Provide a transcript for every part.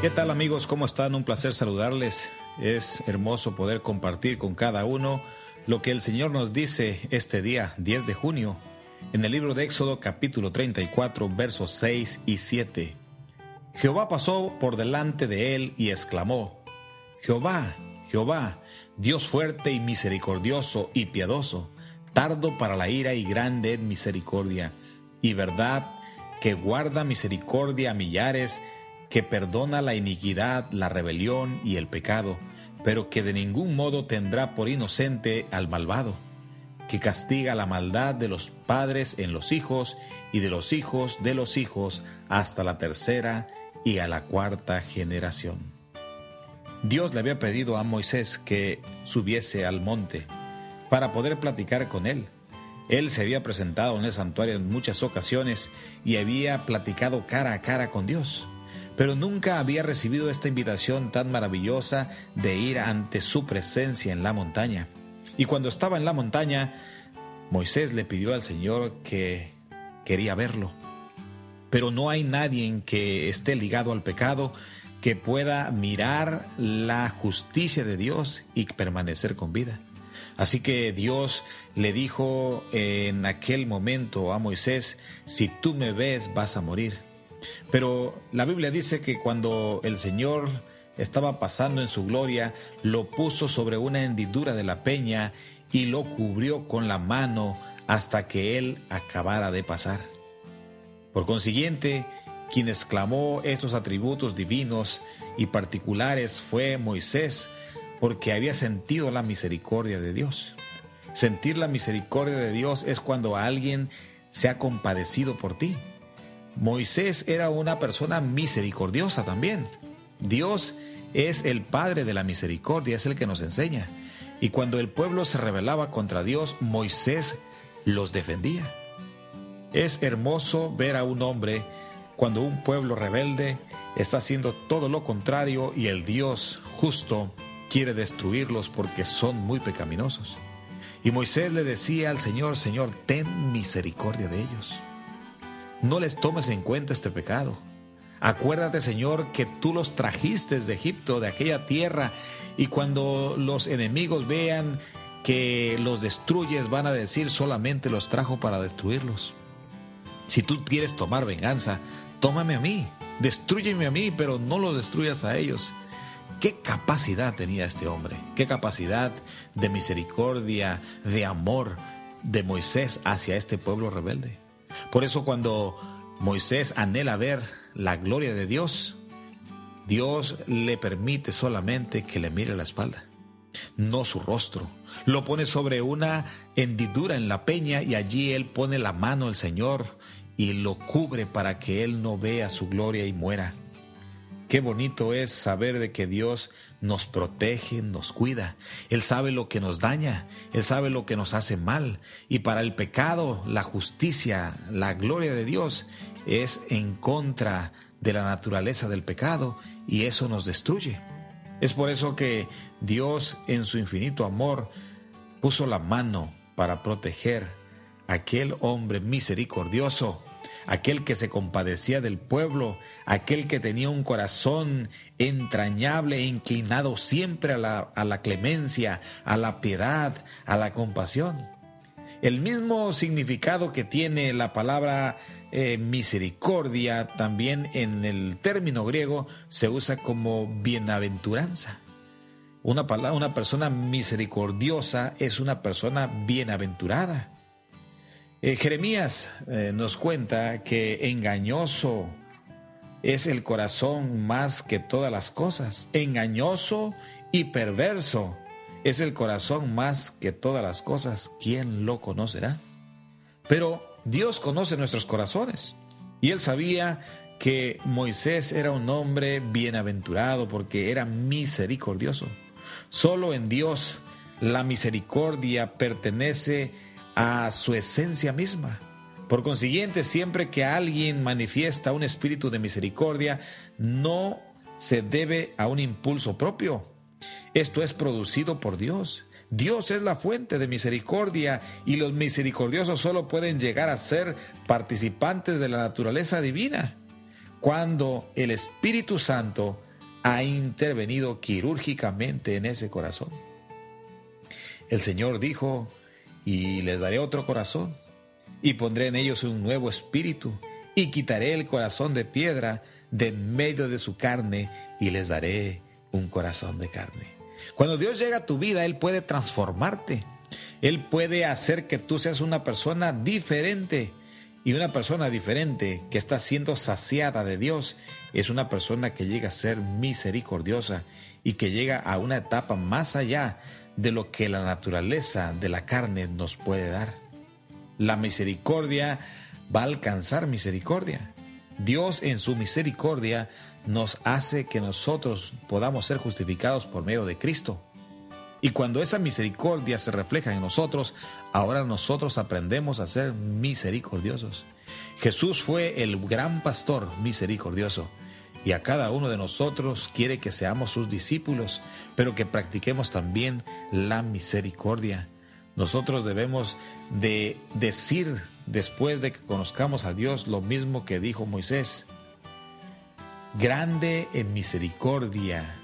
¿Qué tal amigos? ¿Cómo están? Un placer saludarles. Es hermoso poder compartir con cada uno lo que el Señor nos dice este día, 10 de junio, en el libro de Éxodo capítulo 34, versos 6 y 7. Jehová pasó por delante de él y exclamó, Jehová, Jehová, Dios fuerte y misericordioso y piadoso, tardo para la ira y grande en misericordia, y verdad que guarda misericordia a millares, que perdona la iniquidad, la rebelión y el pecado, pero que de ningún modo tendrá por inocente al malvado, que castiga la maldad de los padres en los hijos y de los hijos de los hijos hasta la tercera y a la cuarta generación. Dios le había pedido a Moisés que subiese al monte para poder platicar con él. Él se había presentado en el santuario en muchas ocasiones y había platicado cara a cara con Dios pero nunca había recibido esta invitación tan maravillosa de ir ante su presencia en la montaña. Y cuando estaba en la montaña, Moisés le pidió al Señor que quería verlo. Pero no hay nadie que esté ligado al pecado que pueda mirar la justicia de Dios y permanecer con vida. Así que Dios le dijo en aquel momento a Moisés, si tú me ves vas a morir. Pero la Biblia dice que cuando el Señor estaba pasando en su gloria, lo puso sobre una hendidura de la peña y lo cubrió con la mano hasta que él acabara de pasar. Por consiguiente, quien exclamó estos atributos divinos y particulares fue Moisés, porque había sentido la misericordia de Dios. Sentir la misericordia de Dios es cuando alguien se ha compadecido por ti. Moisés era una persona misericordiosa también. Dios es el Padre de la misericordia, es el que nos enseña. Y cuando el pueblo se rebelaba contra Dios, Moisés los defendía. Es hermoso ver a un hombre cuando un pueblo rebelde está haciendo todo lo contrario y el Dios justo quiere destruirlos porque son muy pecaminosos. Y Moisés le decía al Señor, Señor, ten misericordia de ellos no les tomes en cuenta este pecado. Acuérdate, Señor, que tú los trajiste de Egipto, de aquella tierra, y cuando los enemigos vean que los destruyes, van a decir solamente los trajo para destruirlos. Si tú quieres tomar venganza, tómame a mí, destruyeme a mí, pero no lo destruyas a ellos. ¿Qué capacidad tenía este hombre? ¿Qué capacidad de misericordia, de amor de Moisés hacia este pueblo rebelde? Por eso cuando Moisés anhela ver la gloria de Dios, Dios le permite solamente que le mire la espalda, no su rostro. Lo pone sobre una hendidura en la peña y allí él pone la mano al Señor y lo cubre para que él no vea su gloria y muera. Qué bonito es saber de que Dios nos protege, nos cuida. Él sabe lo que nos daña, Él sabe lo que nos hace mal. Y para el pecado, la justicia, la gloria de Dios es en contra de la naturaleza del pecado y eso nos destruye. Es por eso que Dios en su infinito amor puso la mano para proteger a aquel hombre misericordioso aquel que se compadecía del pueblo, aquel que tenía un corazón entrañable e inclinado siempre a la, clemencia, a la piedad, a la compasión. El mismo significado que tiene la palabra eh, misericordia también en el término griego se usa como bienaventuranza. Una, una persona misericordiosa es una persona bienaventurada. Eh, Jeremías eh, nos cuenta que engañoso es el corazón más que todas las cosas. Engañoso y perverso es el corazón más que todas las cosas. ¿Quién lo conocerá? Pero Dios conoce nuestros corazones. Y él sabía que Moisés era un hombre bienaventurado porque era misericordioso. Solo en Dios la misericordia pertenece a su esencia misma. Por consiguiente, siempre que alguien manifiesta un espíritu de misericordia, no se debe a un impulso propio. Esto es producido por Dios. Dios es la fuente de misericordia y los misericordiosos solo pueden llegar a ser participantes de la naturaleza divina cuando el Espíritu Santo ha intervenido quirúrgicamente en ese corazón. El Señor dijo, y les daré otro corazón, y pondré en ellos un nuevo espíritu, y quitaré el corazón de piedra de en medio de su carne, y les daré un corazón de carne. Cuando Dios llega a tu vida, Él puede transformarte. Él puede hacer que tú seas una persona diferente. Y una persona diferente que está siendo saciada de Dios es una persona que llega a ser misericordiosa y que llega a una etapa más allá de lo que la naturaleza de la carne nos puede dar. La misericordia va a alcanzar misericordia. Dios en su misericordia nos hace que nosotros podamos ser justificados por medio de Cristo. Y cuando esa misericordia se refleja en nosotros, ahora nosotros aprendemos a ser misericordiosos. Jesús fue el gran pastor misericordioso y a cada uno de nosotros quiere que seamos sus discípulos, pero que practiquemos también la misericordia. Nosotros debemos de decir después de que conozcamos a Dios lo mismo que dijo Moisés. Grande en misericordia,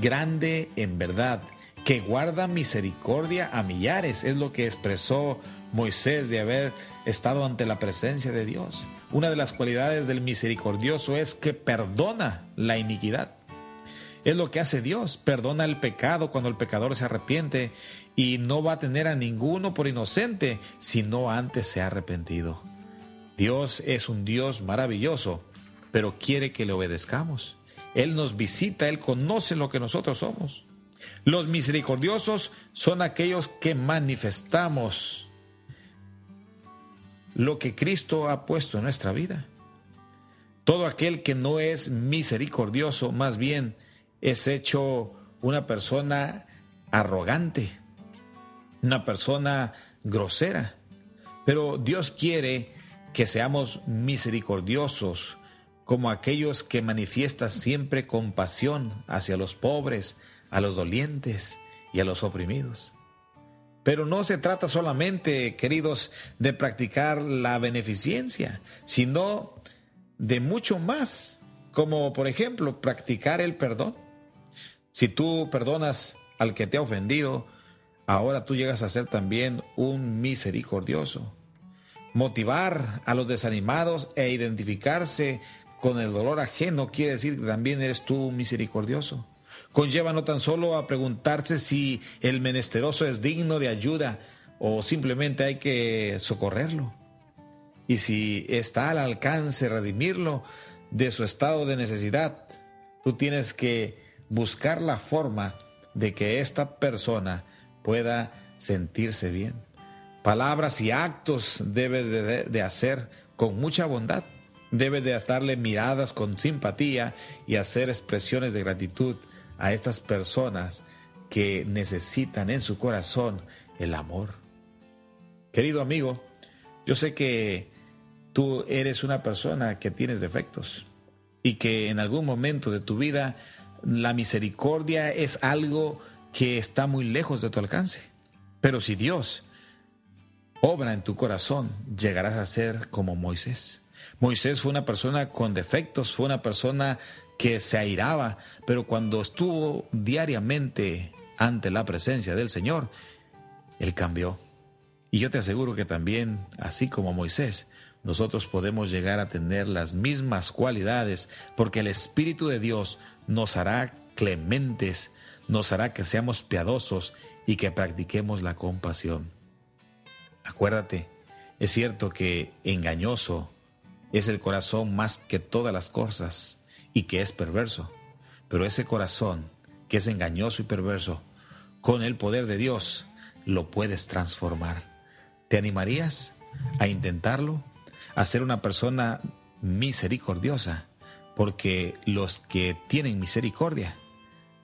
grande en verdad que guarda misericordia a millares, es lo que expresó Moisés de haber estado ante la presencia de Dios. Una de las cualidades del misericordioso es que perdona la iniquidad. Es lo que hace Dios, perdona el pecado cuando el pecador se arrepiente y no va a tener a ninguno por inocente si no antes se ha arrepentido. Dios es un Dios maravilloso, pero quiere que le obedezcamos. Él nos visita, Él conoce lo que nosotros somos. Los misericordiosos son aquellos que manifestamos lo que Cristo ha puesto en nuestra vida. Todo aquel que no es misericordioso, más bien es hecho una persona arrogante, una persona grosera. Pero Dios quiere que seamos misericordiosos, como aquellos que manifiestan siempre compasión hacia los pobres, a los dolientes y a los oprimidos. Pero no se trata solamente, queridos, de practicar la beneficencia, sino de mucho más, como por ejemplo practicar el perdón. Si tú perdonas al que te ha ofendido, ahora tú llegas a ser también un misericordioso. Motivar a los desanimados e identificarse con el dolor ajeno quiere decir que también eres tú misericordioso conlleva no tan solo a preguntarse si el menesteroso es digno de ayuda o simplemente hay que socorrerlo. Y si está al alcance redimirlo de su estado de necesidad, tú tienes que buscar la forma de que esta persona pueda sentirse bien. Palabras y actos debes de, hacer con mucha bondad. Debes de darle miradas con simpatía y hacer expresiones de gratitud a estas personas que necesitan en su corazón el amor. Querido amigo, yo sé que tú eres una persona que tienes defectos y que en algún momento de tu vida la misericordia es algo que está muy lejos de tu alcance. Pero si Dios obra en tu corazón, llegarás a ser como Moisés. Moisés fue una persona con defectos, fue una persona que se airaba, pero cuando estuvo diariamente ante la presencia del Señor, Él cambió. Y yo te aseguro que también, así como Moisés, nosotros podemos llegar a tener las mismas cualidades, porque el Espíritu de Dios nos hará clementes, nos hará que seamos piadosos y que practiquemos la compasión. Acuérdate, es cierto que engañoso es el corazón más que todas las cosas, y que es perverso. Pero ese corazón que es engañoso y perverso, con el poder de Dios, lo puedes transformar. ¿Te animarías a intentarlo? A ser una persona misericordiosa, porque los que tienen misericordia,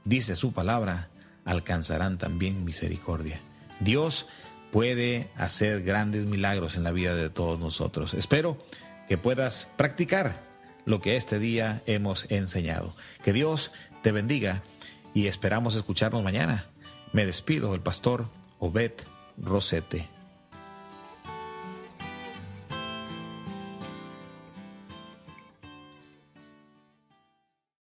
dice su palabra, alcanzarán también misericordia. Dios puede hacer grandes milagros en la vida de todos nosotros. Espero que puedas practicar lo que este día hemos enseñado. Que Dios te bendiga y esperamos escucharnos mañana. Me despido, el pastor Obed Rosete.